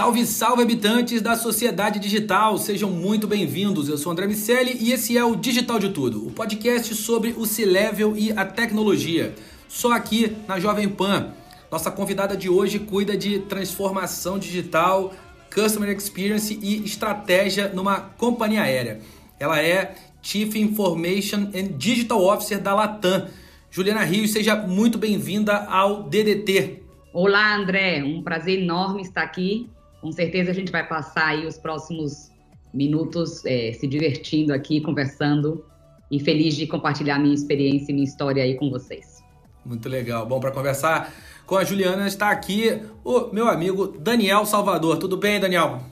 Salve, salve habitantes da sociedade digital, sejam muito bem-vindos. Eu sou André Miceli e esse é o Digital de Tudo, o podcast sobre o C-Level e a tecnologia. Só aqui na Jovem Pan. Nossa convidada de hoje cuida de transformação digital, customer experience e estratégia numa companhia aérea. Ela é Chief Information and Digital Officer da Latam. Juliana Rios, seja muito bem-vinda ao DDT. Olá, André. Um prazer enorme estar aqui. Com certeza a gente vai passar aí os próximos minutos eh, se divertindo aqui, conversando e feliz de compartilhar minha experiência e minha história aí com vocês. Muito legal. Bom, para conversar com a Juliana está aqui o meu amigo Daniel Salvador. Tudo bem, Daniel?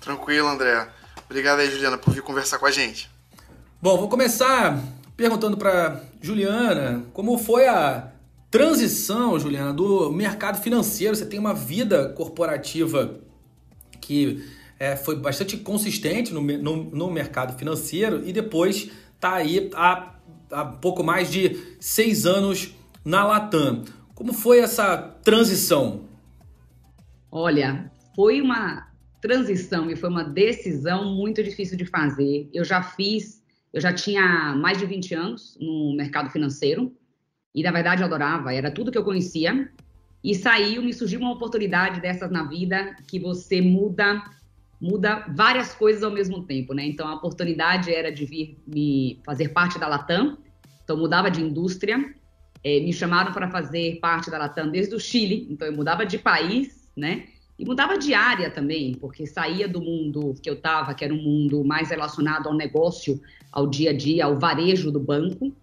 Tranquilo, André. Obrigado aí, Juliana, por vir conversar com a gente. Bom, vou começar perguntando para Juliana como foi a transição, Juliana, do mercado financeiro. Você tem uma vida corporativa que é, foi bastante consistente no, no, no mercado financeiro e depois está aí há, há pouco mais de seis anos na Latam. Como foi essa transição? Olha, foi uma transição e foi uma decisão muito difícil de fazer. Eu já fiz, eu já tinha mais de 20 anos no mercado financeiro e na verdade eu adorava, era tudo que eu conhecia. E saiu, me surgiu uma oportunidade dessas na vida que você muda muda várias coisas ao mesmo tempo, né? Então a oportunidade era de vir me fazer parte da Latam, então mudava de indústria, é, me chamaram para fazer parte da Latam desde o Chile, então eu mudava de país, né? E mudava de área também, porque saía do mundo que eu estava, que era um mundo mais relacionado ao negócio, ao dia a dia, ao varejo do banco,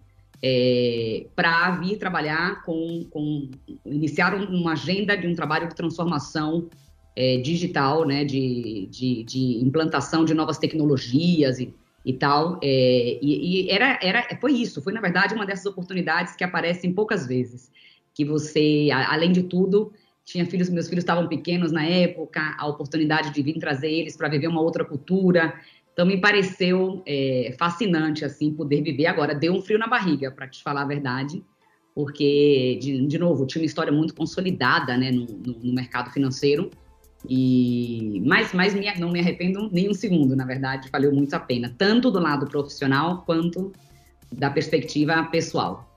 é, para vir trabalhar com, com iniciar uma agenda de um trabalho de transformação é, digital, né, de, de, de, implantação de novas tecnologias e, e tal. É, e, e era, era, foi isso, foi na verdade uma dessas oportunidades que aparecem poucas vezes, que você, a, além de tudo, tinha filhos, meus filhos estavam pequenos na época, a oportunidade de vir trazer eles para viver uma outra cultura. Então me pareceu é, fascinante assim poder viver agora. Deu um frio na barriga, para te falar a verdade, porque de, de, novo tinha uma história muito consolidada, né, no, no, no mercado financeiro. E mas, me, não me arrependo nem um segundo, na verdade, valeu muito a pena, tanto do lado profissional quanto da perspectiva pessoal.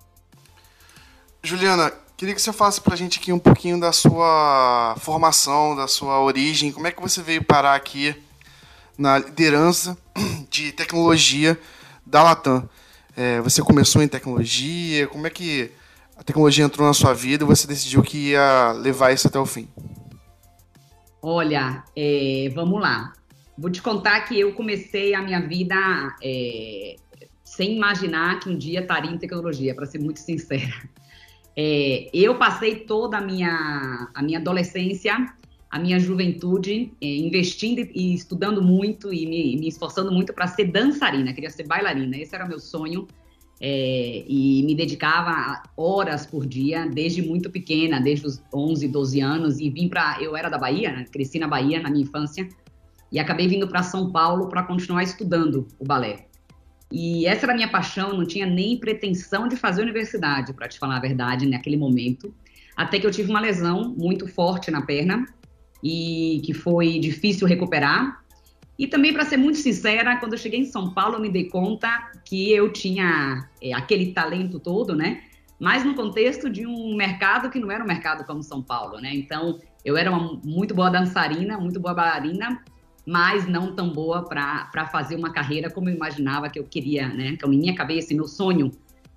Juliana, queria que você falasse para a gente aqui um pouquinho da sua formação, da sua origem, como é que você veio parar aqui na liderança de tecnologia da Latam. É, você começou em tecnologia, como é que a tecnologia entrou na sua vida e você decidiu que ia levar isso até o fim? Olha, é, vamos lá. Vou te contar que eu comecei a minha vida é, sem imaginar que um dia estaria em tecnologia, para ser muito sincera. É, eu passei toda a minha, a minha adolescência, a minha juventude, é, investindo e estudando muito e me, me esforçando muito para ser dançarina, queria ser bailarina, esse era meu sonho. É, e me dedicava horas por dia, desde muito pequena, desde os 11, 12 anos, e vim para. Eu era da Bahia, né? cresci na Bahia na minha infância, e acabei vindo para São Paulo para continuar estudando o balé. E essa era a minha paixão, não tinha nem pretensão de fazer universidade, para te falar a verdade, naquele momento. até que eu tive uma lesão muito forte na perna e que foi difícil recuperar. E também, para ser muito sincera, quando eu cheguei em São Paulo, eu me dei conta que eu tinha é, aquele talento todo, né? Mas no contexto de um mercado que não era um mercado como São Paulo, né? Então, eu era uma muito boa dançarina, muito boa bailarina, mas não tão boa para fazer uma carreira como eu imaginava que eu queria, né? A minha cabeça e meu sonho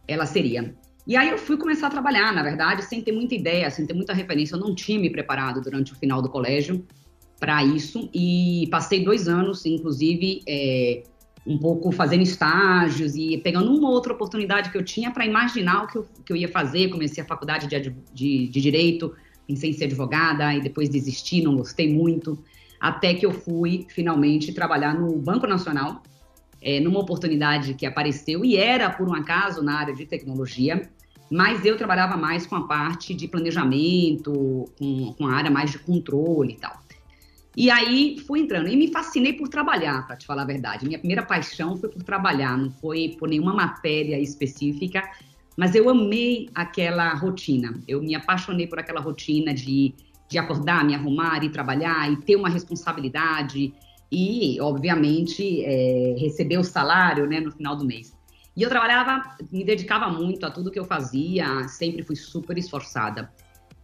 ela seria. E aí eu fui começar a trabalhar, na verdade, sem ter muita ideia, sem ter muita referência. Eu não tinha me preparado durante o final do colégio para isso e passei dois anos, inclusive, é, um pouco fazendo estágios e pegando uma outra oportunidade que eu tinha para imaginar o que eu, que eu, ia fazer. Comecei a faculdade de, de, de Direito, pensei em ser advogada e depois desisti, não gostei muito, até que eu fui finalmente trabalhar no Banco Nacional, é, numa oportunidade que apareceu e era, por um acaso, na área de tecnologia, mas eu trabalhava mais com a parte de planejamento, com, com a área mais de controle e tal. E aí fui entrando e me fascinei por trabalhar, para te falar a verdade. Minha primeira paixão foi por trabalhar, não foi por nenhuma matéria específica, mas eu amei aquela rotina. Eu me apaixonei por aquela rotina de, de acordar, me arrumar e trabalhar e ter uma responsabilidade e, obviamente, é, receber o salário né, no final do mês. E eu trabalhava, me dedicava muito a tudo que eu fazia, sempre fui super esforçada.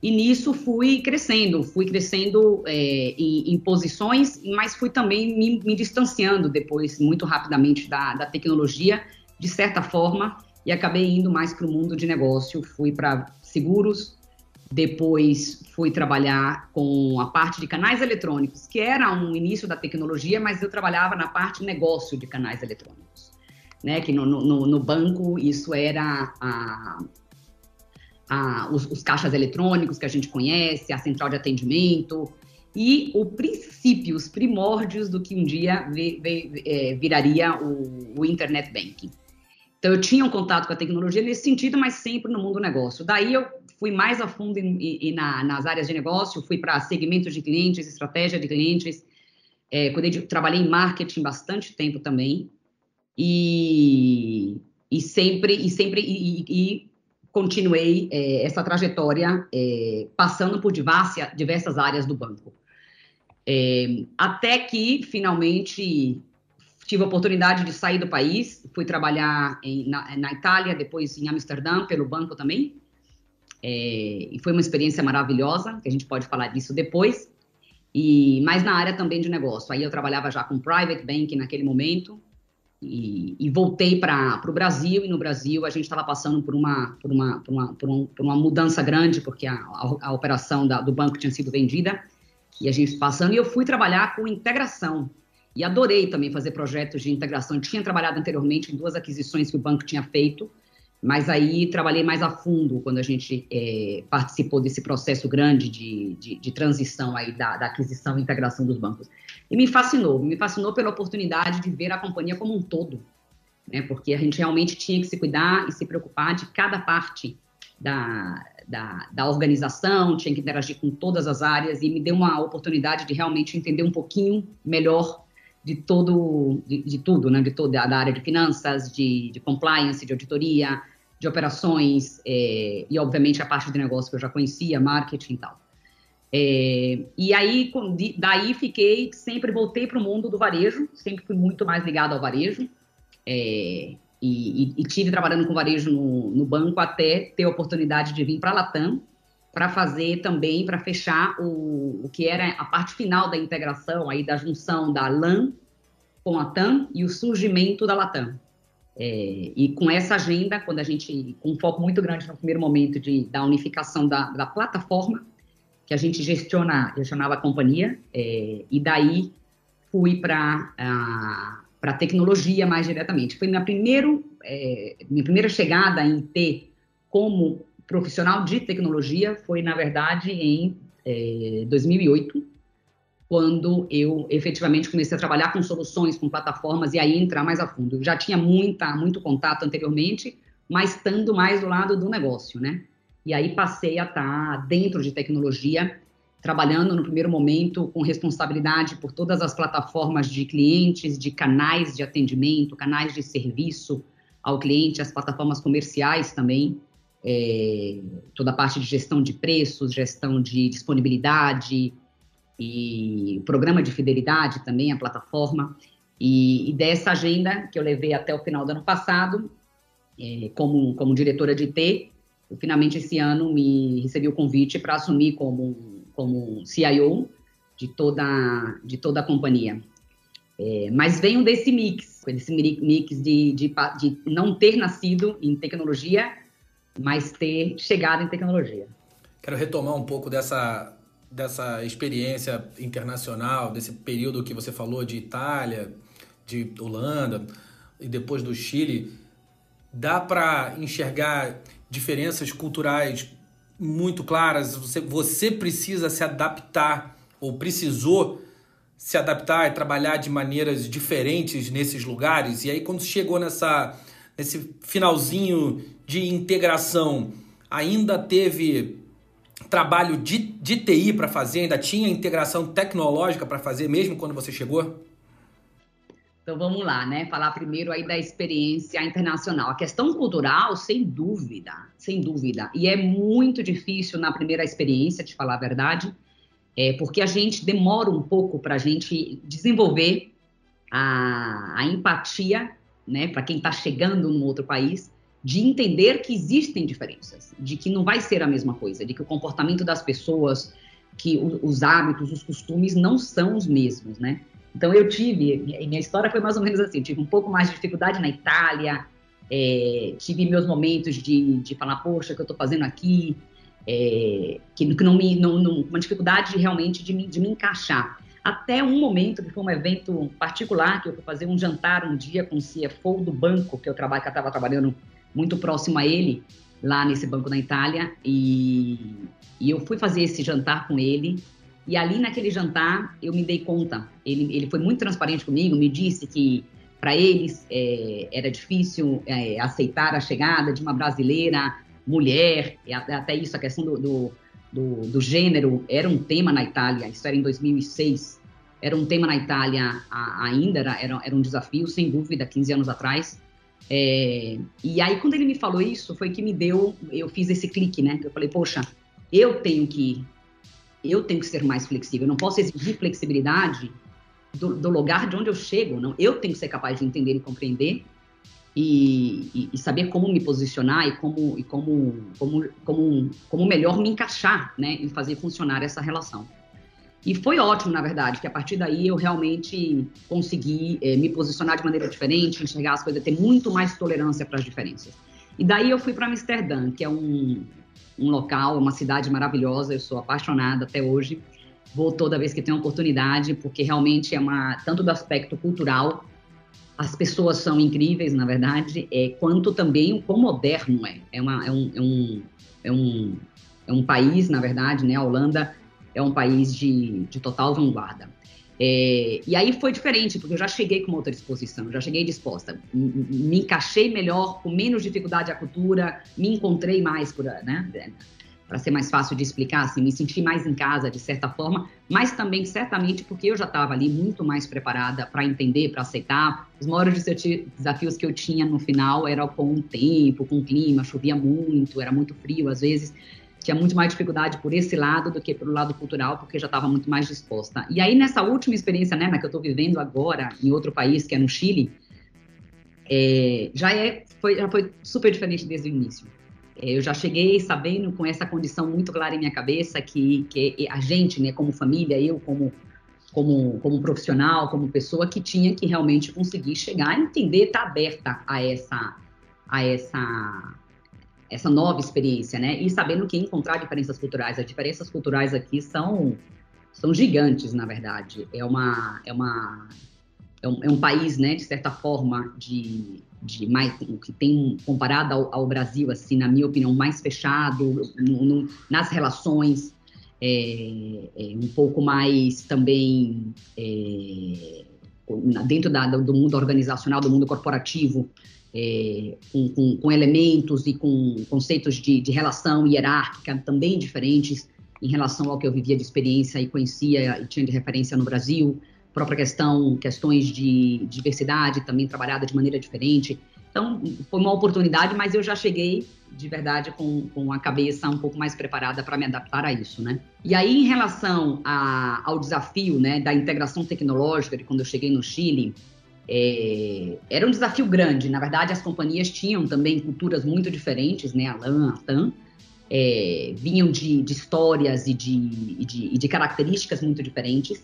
E nisso fui crescendo, fui crescendo é, em, em, posições, mas fui também me, me distanciando depois, muito rapidamente, da, da, tecnologia, de certa forma, e acabei indo mais para o mundo de negócio. Fui para seguros, depois fui trabalhar com a parte de canais eletrônicos, que era um início da tecnologia, mas eu trabalhava na parte negócio de canais eletrônicos. Né, que no, no, no banco isso era a, a, os, os, caixas eletrônicos que a gente conhece, a central de atendimento e o princípio, os primórdios do que um dia é, viraria o, o, Internet Banking. Então, eu tinha um contato com a tecnologia nesse sentido, mas sempre no mundo do negócio. Daí, eu fui mais a fundo em, em, na, nas áreas de negócio, fui para segmentos de clientes, estratégia de clientes, é, de, trabalhei em marketing bastante tempo também, e, e sempre, e sempre, e, e continuei é, essa trajetória é, passando por diversas, diversas áreas do banco. É, até que, finalmente, tive a oportunidade de sair do país, fui trabalhar em, na, na, Itália, depois em Amsterdã, pelo banco também, é, e foi uma experiência maravilhosa, que a gente pode falar disso depois, e mais na área também de negócio. Aí eu trabalhava já com private banking naquele momento, e, e voltei para o Brasil, e no Brasil a gente estava passando por uma, por, uma, por, uma, por, um, por uma mudança grande, porque a, a, a operação da, do banco tinha sido vendida, e a gente passando, e eu fui trabalhar com integração, e adorei também fazer projetos de integração. Eu tinha trabalhado anteriormente em duas aquisições que o banco tinha feito, mas aí trabalhei mais a fundo quando a gente é, participou desse processo grande de, de, de transição aí da, da, aquisição e integração dos bancos. E me fascinou, me fascinou pela oportunidade de ver a companhia como um todo, né? porque a gente realmente tinha que se cuidar e se preocupar de cada parte da, da, da organização, tinha que interagir com todas as áreas e me deu uma oportunidade de realmente entender um pouquinho melhor de todo, de, de, tudo, né? De toda a área de finanças, de, de compliance, de auditoria, de operações é, e, obviamente, a parte de negócio que eu já conhecia, marketing e tal. É, e aí, daí fiquei, sempre voltei para o mundo do varejo, sempre fui muito mais ligado ao varejo. É, e, e, e, tive trabalhando com varejo no, no, banco até ter a oportunidade de vir para a Latam para fazer também, para fechar o, o que era a parte final da integração, aí da junção da LAN com a TAM e o surgimento da Latam. É, e com essa agenda, quando a gente, com um foco muito grande no primeiro momento de, da unificação da, da plataforma, que a gente gestiona, gestionava a companhia, é, e daí fui para a tecnologia mais diretamente. Foi minha, primeiro, é, minha primeira chegada em ter como profissional de tecnologia foi, na verdade, em é, 2008, quando eu efetivamente comecei a trabalhar com soluções, com plataformas e aí entrar mais a fundo. Eu já tinha muita, muito contato anteriormente, mas estando mais do lado do negócio, né? E aí passei a estar dentro de tecnologia, trabalhando no primeiro momento com responsabilidade por todas as plataformas de clientes, de canais de atendimento, canais de serviço ao cliente, as plataformas comerciais também, é, toda a parte de gestão de preços, gestão de disponibilidade e programa de fidelidade também, a plataforma. E, e dessa agenda que eu levei até o final do ano passado, é, como, como diretora de IT, eu, finalmente esse ano me recebi o convite para assumir como, como CIO de toda, de toda a companhia. É, mas venho desse mix, desse mix de, de, de não ter nascido em tecnologia, mas ter chegado em tecnologia. Quero retomar um pouco dessa, dessa experiência internacional, desse período que você falou de Itália, de Holanda e depois do Chile. Dá para enxergar diferenças culturais muito claras? Você, você precisa se adaptar ou precisou se adaptar e trabalhar de maneiras diferentes nesses lugares? E aí, quando chegou nessa, nesse finalzinho de integração, ainda teve trabalho de, de TI para fazer? Ainda tinha integração tecnológica para fazer, mesmo quando você chegou? Então vamos lá, né? Falar primeiro aí da experiência internacional. A questão cultural, sem dúvida, sem dúvida. E é muito difícil na primeira experiência, de falar a verdade, é, porque a gente demora um pouco para a gente desenvolver a, a empatia, né, para quem está chegando num outro país, de entender que existem diferenças, de que não vai ser a mesma coisa, de que o comportamento das pessoas, que os hábitos, os costumes não são os mesmos, né? Então eu tive, minha história foi mais ou menos assim, tive um pouco mais de dificuldade na Itália, é, tive meus momentos de, de falar, poxa, o que eu estou fazendo aqui, é, que, que, não me, não, não, uma dificuldade realmente de me, de me encaixar. Até um momento, que foi um evento particular, que eu fui fazer um jantar um dia com o CFO do banco, que eu trabalho, que eu estava trabalhando muito próximo a ele, lá nesse banco da Itália, e, e eu fui fazer esse jantar com ele, e ali naquele jantar eu me dei conta, ele, ele foi muito transparente comigo, me disse que para eles é, era difícil é, aceitar a chegada de uma brasileira mulher, até isso, a questão do, do, do, do, gênero era um tema na Itália, isso era em 2006, era um tema na Itália ainda, era, era um desafio, sem dúvida, 15 anos atrás. É, e aí, quando ele me falou isso, foi que me deu, eu fiz esse clique, né? Eu falei, poxa, eu tenho que, eu tenho que ser mais flexível, eu não posso exigir flexibilidade do, do lugar de onde eu chego, não. Eu tenho que ser capaz de entender e compreender e, e, e, saber como me posicionar e como e como, como, como, como melhor me encaixar, né, e fazer funcionar essa relação. E foi ótimo, na verdade, que a partir daí eu realmente consegui é, me posicionar de maneira diferente, enxergar as coisas, ter muito mais tolerância para as diferenças. E daí eu fui para Amsterdã, que é um, um local, uma cidade maravilhosa, eu sou apaixonada até hoje. Vou toda vez que tenho oportunidade, porque realmente é uma tanto do aspecto cultural as pessoas são incríveis, na verdade, é, quanto também o quão moderno é. É, uma, é, um, é, um, é, um, é um país, na verdade, né? A Holanda é um país de, de total vanguarda. É, e aí foi diferente, porque eu já cheguei com uma outra disposição, já cheguei disposta. Me encaixei melhor, com menos dificuldade à cultura, me encontrei mais né? para ser mais fácil de explicar, assim, me senti mais em casa de certa forma, mas também certamente porque eu já estava ali muito mais preparada para entender, para aceitar. Os maiores desafios que eu tinha no final eram com o tempo, com o clima, chovia muito, era muito frio às vezes. Tinha muito mais dificuldade por esse lado do que pelo lado cultural, porque já estava muito mais disposta. E aí, nessa última experiência, né, que eu estou vivendo agora em outro país, que é no Chile, é, já, é, foi, já foi super diferente desde o início é, eu já cheguei sabendo com essa condição muito clara em minha cabeça que, que a gente, né, como família, eu como como, como profissional, como pessoa que tinha que realmente conseguir chegar entender, estar tá aberta a essa a essa essa nova experiência, né? E sabendo que encontrar diferenças culturais, as diferenças culturais aqui são são gigantes, na verdade. É uma é uma é um, é um país, né, de certa forma, de de mais que tem comparado ao, ao, Brasil assim na minha opinião mais fechado no, no, nas relações é, é, um pouco mais também é, dentro da, do mundo organizacional do mundo corporativo é, com, com, com, elementos e com conceitos de, de relação hierárquica também diferentes em relação ao que eu vivia de experiência e conhecia e tinha de referência no Brasil própria questão, questões de diversidade também trabalhada de maneira diferente. Então, foi uma oportunidade, mas eu já cheguei de verdade com, com a cabeça um pouco mais preparada para me adaptar a isso, né? E aí, em relação a, ao desafio, né, da integração tecnológica, de quando eu cheguei no Chile, é, era um desafio grande. Na verdade, as companhias tinham também culturas muito diferentes, né? A LAN, a TAM, é, vinham de, de histórias e de, de, de características muito diferentes.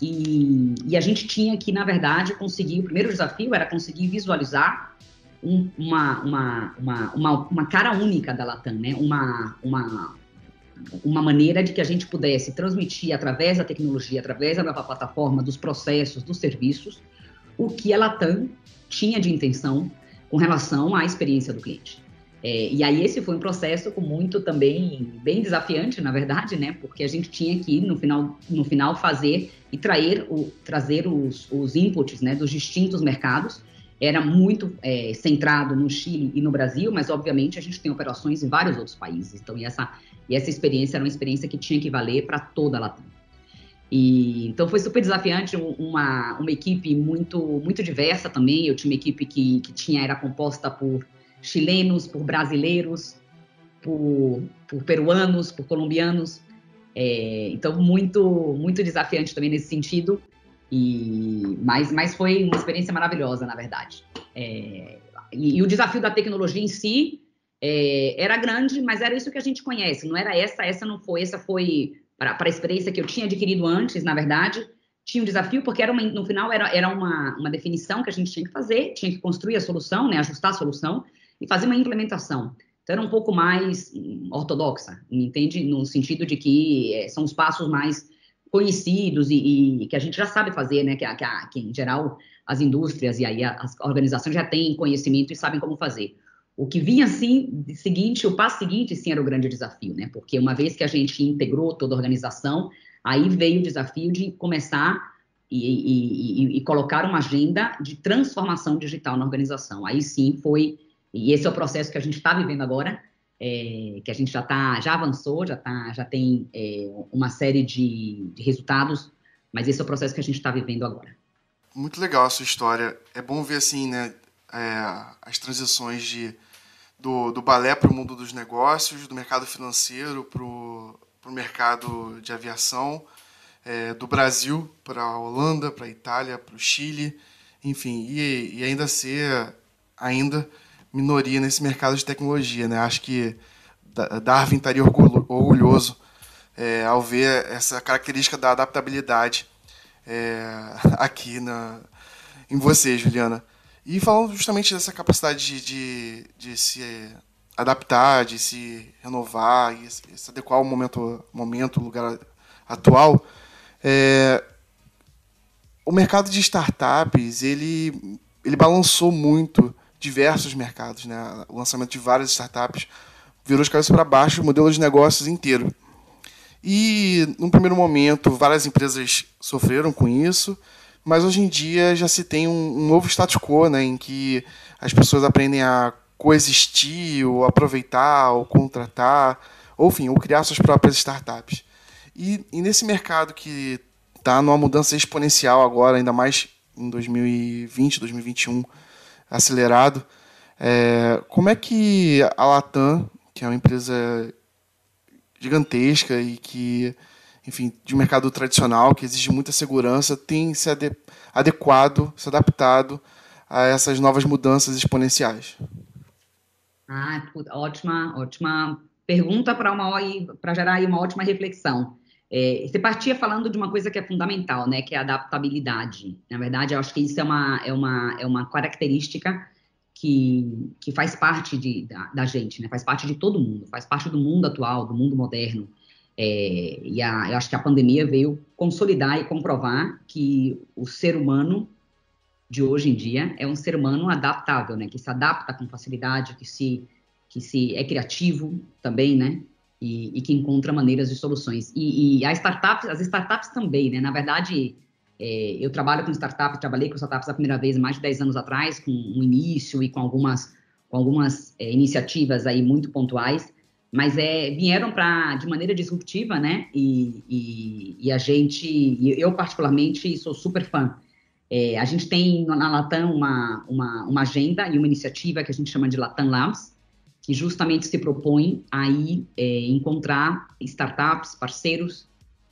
E, e, a gente tinha que, na verdade, conseguir. O primeiro desafio era conseguir visualizar um, uma, uma, uma, uma, uma cara única da Latam, né? Uma, uma, uma maneira de que a gente pudesse transmitir através da tecnologia, através da nova plataforma, dos processos, dos serviços, o que a Latam tinha de intenção com relação à experiência do cliente. É, e aí esse foi um processo com muito também bem desafiante, na verdade, né? Porque a gente tinha que no final, no final fazer e trazer, o, trazer os, os inputs, né, dos distintos mercados era muito é, centrado no Chile e no Brasil, mas obviamente a gente tem operações em vários outros países. Então, e essa, e essa experiência era uma experiência que tinha que valer para toda a Latam. E, então foi super desafiante, uma, uma equipe muito muito diversa também. Eu tinha uma equipe que, que tinha era composta por chilenos, por brasileiros, por, por peruanos, por colombianos. É, então muito muito desafiante também nesse sentido. E, mas, mas foi uma experiência maravilhosa, na verdade. É, e, e, o desafio da tecnologia em si é, era grande, mas era isso que a gente conhece. Não era essa, essa não foi, essa foi para a experiência que eu tinha adquirido antes, na verdade. Tinha um desafio, porque era uma, no final era, era uma, uma definição que a gente tinha que fazer, tinha que construir a solução, né, ajustar a solução e fazer uma implementação. Então era um pouco mais ortodoxa, entende? No sentido de que é, são os passos mais conhecidos e, e, que a gente já sabe fazer, né? Que, que, que, em geral as indústrias e aí as organizações já têm conhecimento e sabem como fazer. O que vinha assim, seguinte, o passo seguinte, sim, era o grande desafio, né? Porque uma vez que a gente integrou toda a organização, aí veio o desafio de começar e, e, e colocar uma agenda de transformação digital na organização. Aí sim foi, e esse é o processo que a gente está vivendo agora, é, que a gente já tá, já avançou, já, tá, já tem é, uma série de, de, resultados, mas esse é o processo que a gente está vivendo agora. Muito legal a sua história. É bom ver assim, né, é, as transições de, do, do balé para o mundo dos negócios, do mercado financeiro para o mercado de aviação, é, do Brasil para a Holanda, para a Itália, para o Chile, enfim, e, e ainda ser ainda minoria nesse mercado de tecnologia. Né? Acho que Darwin estaria orgulhoso é, ao ver essa característica da adaptabilidade é, aqui na, em você, Juliana. E falando justamente dessa capacidade de, de, de se adaptar, de se renovar e se adequar ao momento, momento lugar atual, é, o mercado de startups ele, ele balançou muito diversos mercados, né? O lançamento de várias startups virou de cabeça para baixo o modelo de negócios inteiro. E, num primeiro momento, várias empresas sofreram com isso, mas hoje em dia já se tem um, um novo status quo, né, em que as pessoas aprendem a coexistir, ou aproveitar, ou contratar, ou, enfim, ou criar suas próprias startups. E, e nesse mercado que está numa mudança exponencial agora, ainda mais em 2020, 2021, acelerado. É, como é que a Latam, que é uma empresa gigantesca e que, enfim, de um mercado tradicional, que exige muita segurança, tem se ade adequado, se adaptado a essas novas mudanças exponenciais? Ah, ótima, ótima pergunta para uma para gerar aí uma ótima reflexão. É, você partia falando de uma coisa que é fundamental, né, que é a adaptabilidade. Na verdade, eu acho que isso é uma, é uma, é uma característica que, que faz parte de, da, da gente, né, faz parte de todo mundo, faz parte do mundo atual, do mundo moderno. É, e a, eu acho que a pandemia veio consolidar e comprovar que o ser humano de hoje em dia é um ser humano adaptável, né, que se adapta com facilidade, que se, que se é criativo também, né, e, e que encontra maneiras de soluções. E, e as startups, as startups também, né? Na verdade, é, eu trabalho com startups, trabalhei com startups a primeira vez mais de 10 anos atrás, com um início e com algumas, com algumas é, iniciativas aí muito pontuais, mas é, vieram para de maneira disruptiva, né? E, e, e a gente, eu particularmente sou super fã É, a gente tem na Latam uma, uma, uma, agenda e uma iniciativa que a gente chama de Latam Labs, que justamente se propõe a ir, é, encontrar startups, parceiros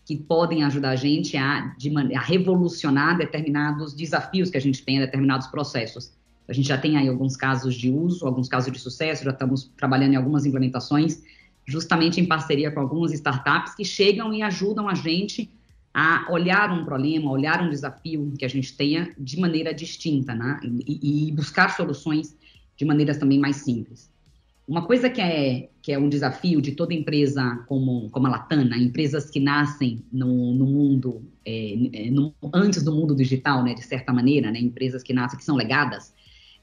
que podem ajudar a gente a, de, a revolucionar determinados desafios que a gente tem, determinados processos. A gente já tem aí alguns casos de uso, alguns casos de sucesso, já estamos trabalhando em algumas implementações, justamente em parceria com algumas startups que chegam e ajudam a gente a olhar um problema, olhar um desafio que a gente tenha de maneira distinta, né? E, e buscar soluções de maneiras também mais simples. Uma coisa que é, que é um desafio de toda empresa como, como a Latana, empresas que nascem no, no mundo, é, no, antes do mundo digital, né, de certa maneira, né, empresas que nascem, que são legadas,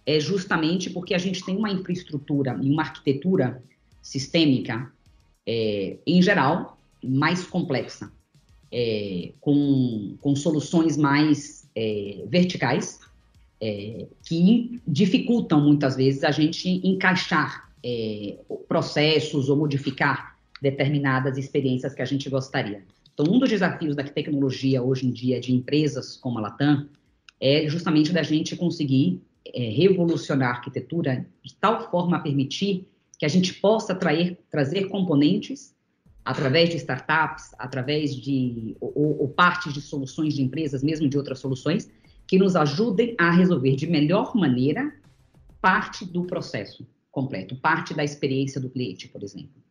é justamente porque a gente tem uma infraestrutura e uma arquitetura sistêmica, é, em geral, mais complexa, é, com, com soluções mais é, verticais, é, que dificultam muitas vezes a gente encaixar é, processos ou modificar determinadas experiências que a gente gostaria. Então, um dos desafios da tecnologia hoje em dia de empresas como a Latam é justamente da gente conseguir é, revolucionar a arquitetura de tal forma a permitir que a gente possa trair, trazer componentes através de startups, através de ou, ou partes de soluções de empresas, mesmo de outras soluções, que nos ajudem a resolver de melhor maneira parte do processo completo, parte da experiência do cliente, por exemplo.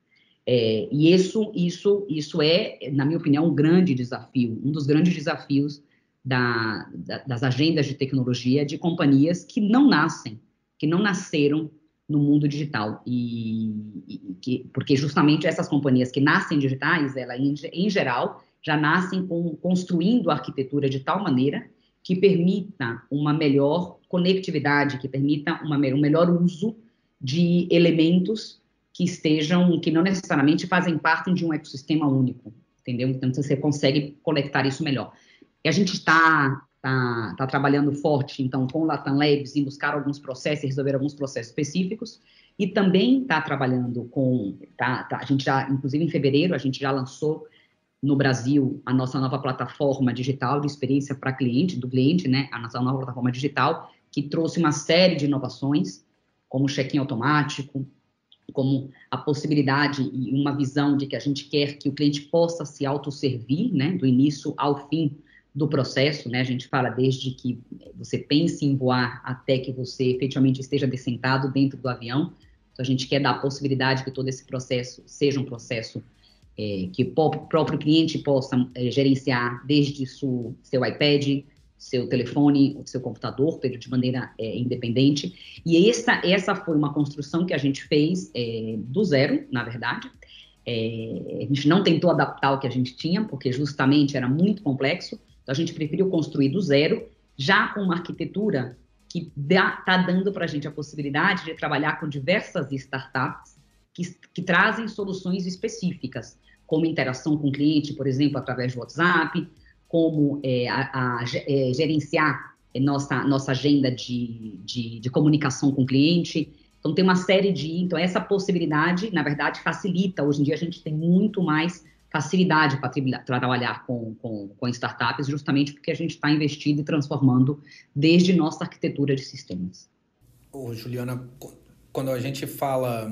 É, e isso, isso, isso é, na minha opinião, um grande desafio, um dos grandes desafios da, da, das agendas de tecnologia de companhias que não nascem, que não nasceram no mundo digital. E, e que, porque justamente essas companhias que nascem digitais, ela em, em geral já nascem com, construindo a arquitetura de tal maneira que permita uma melhor conectividade, que permita uma, um melhor uso de elementos que estejam, que não necessariamente fazem parte de um ecossistema único, entendeu? Então você consegue conectar isso melhor. E a gente está tá, tá trabalhando forte, então, com o Latam Labs em buscar alguns processos, resolver alguns processos específicos, e também está trabalhando com, tá, tá, a gente já, inclusive em fevereiro, a gente já lançou no Brasil a nossa nova plataforma digital de experiência para cliente, do cliente, né, a nossa nova plataforma digital, que trouxe uma série de inovações, como check-in automático, como a possibilidade e uma visão de que a gente quer que o cliente possa se autosservir, né, do início ao fim do processo, né? A gente fala desde que você pense em voar até que você efetivamente esteja dessentado dentro do avião. Então, a gente quer dar a possibilidade que todo esse processo seja um processo é, que o próprio cliente possa é, gerenciar desde seu, seu iPad, seu telefone, seu computador, de maneira é, independente. E essa, essa foi uma construção que a gente fez é, do zero, na verdade. É, a gente não tentou adaptar o que a gente tinha, porque justamente era muito complexo. Então, a gente preferiu construir do zero, já com uma arquitetura que está dando para a gente a possibilidade de trabalhar com diversas startups que, que trazem soluções específicas, como interação com o cliente, por exemplo, através do WhatsApp, como é, a, a, é, gerenciar nossa, nossa agenda de, de, de, comunicação com o cliente. Então, tem uma série de. Então, essa possibilidade, na verdade, facilita. Hoje em dia, a gente tem muito mais facilidade para trabalhar com, com, com, startups, justamente porque a gente está investindo e transformando desde nossa arquitetura de sistemas. Ô, Juliana, quando a gente fala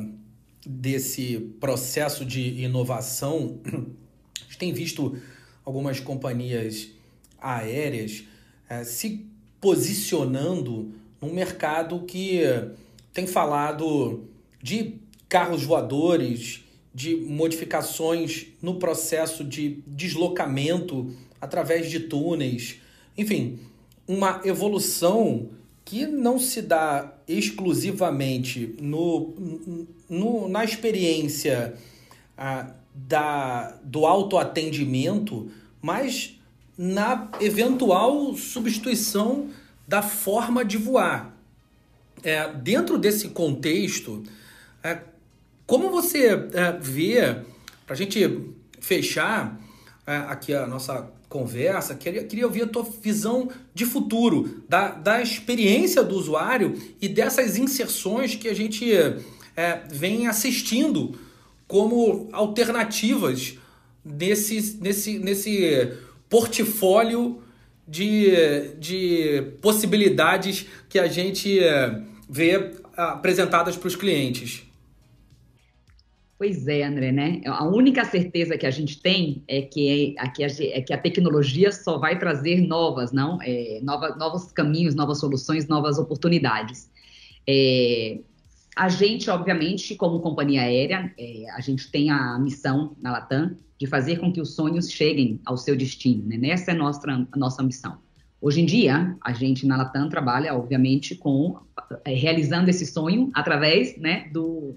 desse processo de inovação, a gente tem visto algumas companhias aéreas é, se posicionando num mercado que tem falado de carros voadores, de modificações no processo de deslocamento através de túneis, enfim, uma evolução que não se dá exclusivamente no, no na experiência ah, da, do autoatendimento, mas na eventual substituição da forma de voar. É, dentro desse contexto, é, como você é, vê, para a gente fechar é, aqui a nossa conversa, queria, queria ouvir a tua visão de futuro, da, da experiência do usuário e dessas inserções que a gente é, vem assistindo como alternativas nesse, nesse, nesse portfólio de, de possibilidades que a gente eh, vê apresentadas para os clientes. Pois é, André, né? A única certeza que a gente tem é que, é, que, a, é que a tecnologia só vai trazer novas, não? É, nova, novos caminhos, novas soluções, novas oportunidades. É, a gente, obviamente, como companhia aérea, é, a gente tem a missão na Latam de fazer com que os sonhos cheguem ao seu destino. Né? Essa é a nossa, a nossa missão. Hoje em dia, a gente na Latam trabalha, obviamente, com é, realizando esse sonho através né, do,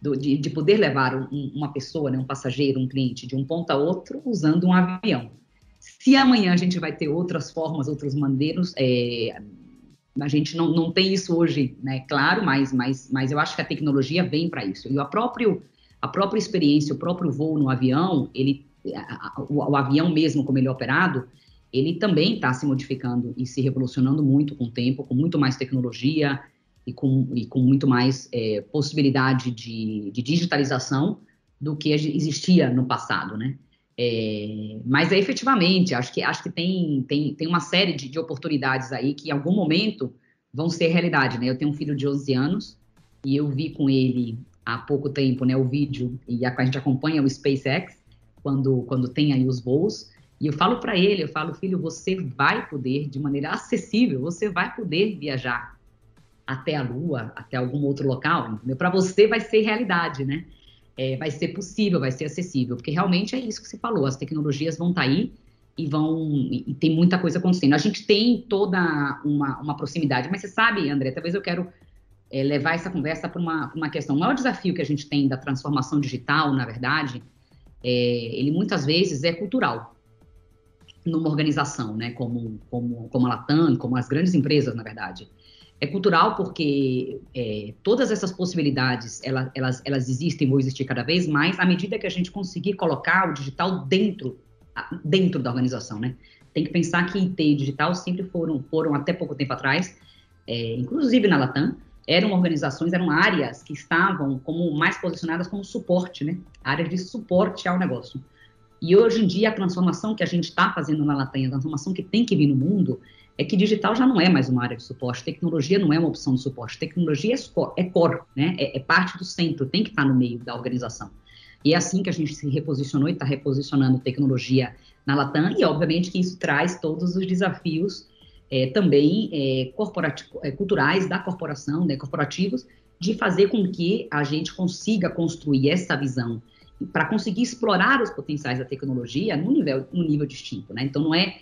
do de, de, poder levar um, uma pessoa, né, um passageiro, um cliente, de um ponto a outro usando um avião. Se amanhã a gente vai ter outras formas, outros maneiros, é, a gente não, não tem isso hoje, né? Claro, mas, mas, mas eu acho que a tecnologia vem para isso. E a, próprio, a própria experiência, o próprio voo no avião, ele, o, o, avião mesmo, como ele é operado, ele também está se modificando e se revolucionando muito com o tempo, com muito mais tecnologia e com, e com muito mais é, possibilidade de, de digitalização do que existia no passado, né? É, mas é efetivamente, acho que, acho que tem, tem, tem uma série de, de, oportunidades aí que em algum momento vão ser realidade, né? Eu tenho um filho de 11 anos e eu vi com ele há pouco tempo, né, o vídeo, e a, a gente acompanha o SpaceX quando, quando tem aí os voos, e eu falo para ele, eu falo, filho, você vai poder, de maneira acessível, você vai poder viajar até a Lua, até algum outro local, Para você vai ser realidade, né? é, vai ser possível, vai ser acessível, porque realmente é isso que você falou, as tecnologias vão estar tá aí e vão e, tem muita coisa acontecendo. A gente tem toda uma, uma proximidade, mas você sabe, André, talvez eu quero é, levar essa conversa para uma, uma questão. O maior desafio que a gente tem da transformação digital, na verdade, é, ele muitas vezes é cultural numa organização, né, como, como, como a Latam, como as grandes empresas, na verdade. É cultural porque é, todas essas possibilidades, elas, elas, elas existem, vão existir cada vez mais, à medida que a gente conseguir colocar o digital dentro, dentro da organização, né? Tem que pensar que IT e digital sempre foram, foram até pouco tempo atrás, é, inclusive na Latam, eram organizações, eram áreas que estavam como mais posicionadas como suporte, né? Áreas de suporte ao negócio. E hoje em dia, a transformação que a gente está fazendo na Latam, a transformação que tem que vir no mundo, é que digital já não é mais uma área de suporte, tecnologia não é uma opção de suporte, tecnologia é core, né? é, é parte do centro, tem que estar no meio da organização. E é assim que a gente se reposicionou e está reposicionando tecnologia na Latam, e obviamente que isso traz todos os desafios é, também é, é, culturais da corporação, né, corporativos, de fazer com que a gente consiga construir essa visão para conseguir explorar os potenciais da tecnologia no nível, no nível distinto. Né? Então, não é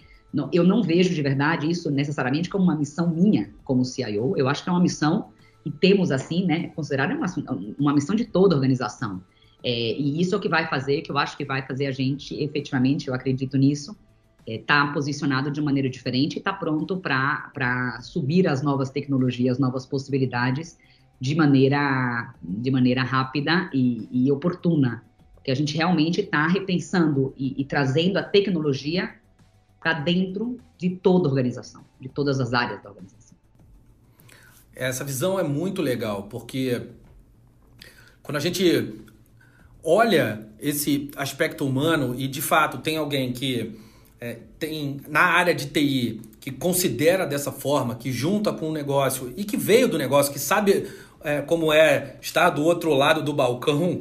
eu não vejo de verdade isso necessariamente como uma missão minha como CIO. Eu acho que é uma missão e temos assim, né, considerada uma, uma missão de toda a organização. É, e isso é o que vai fazer, que eu acho que vai fazer a gente, efetivamente, eu acredito nisso, estar é, tá posicionado de maneira diferente e estar tá pronto para subir as novas tecnologias, novas possibilidades de maneira, de maneira rápida e, e oportuna. Porque a gente realmente está repensando e, e trazendo a tecnologia para dentro de toda a organização, de todas as áreas da organização. Essa visão é muito legal, porque quando a gente olha esse aspecto humano e de fato tem alguém que é, tem na área de TI que considera dessa forma, que junta com o negócio e que veio do negócio, que sabe é, como é estar do outro lado do balcão,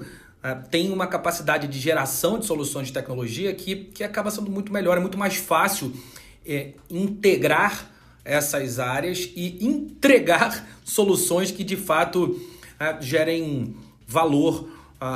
tem uma capacidade de geração de soluções de tecnologia que, que acaba sendo muito melhor, é muito mais fácil é, integrar essas áreas e entregar soluções que de fato é, gerem valor,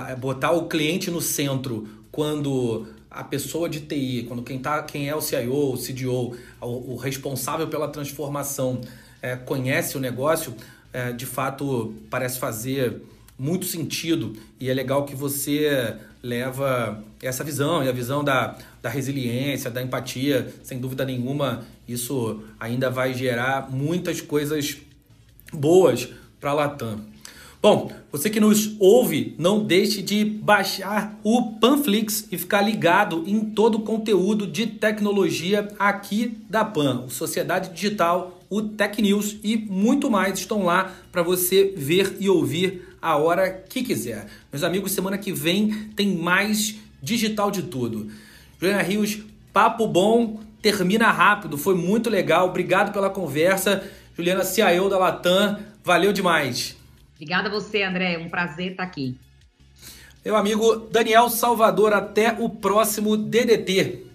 é, botar o cliente no centro quando a pessoa de TI, quando quem, tá, quem é o CIO, o CDO, o, o responsável pela transformação é, conhece o negócio, é, de fato parece fazer muito sentido e é legal que você leva essa visão e a visão da, da resiliência, da empatia, sem dúvida nenhuma, isso ainda vai gerar muitas coisas boas para a Latam. Bom, você que nos ouve, não deixe de baixar o Panflix e ficar ligado em todo o conteúdo de tecnologia aqui da Pan, Sociedade Digital, o Tech News e muito mais estão lá para você ver e ouvir a hora que quiser. Meus amigos, semana que vem tem mais digital de tudo. Juliana Rios, papo bom. termina rápido, foi muito legal. Obrigado pela conversa. Juliana CIO da Latam, valeu demais. Obrigada a você, André. É um prazer estar aqui. Meu amigo Daniel Salvador, até o próximo DDT.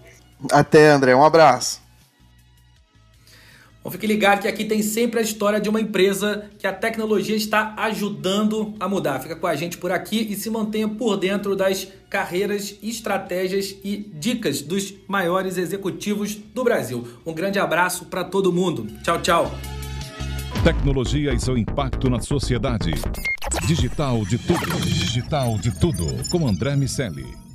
Até, André. Um abraço. Bom, fique ligado que aqui tem sempre a história de uma empresa que a tecnologia está ajudando a mudar. Fica com a gente por aqui e se mantenha por dentro das carreiras, estratégias e dicas dos maiores executivos do Brasil. Um grande abraço para todo mundo. Tchau, tchau. Tecnologia e seu impacto na sociedade. Digital de tudo. Digital de tudo. Com André Miceli.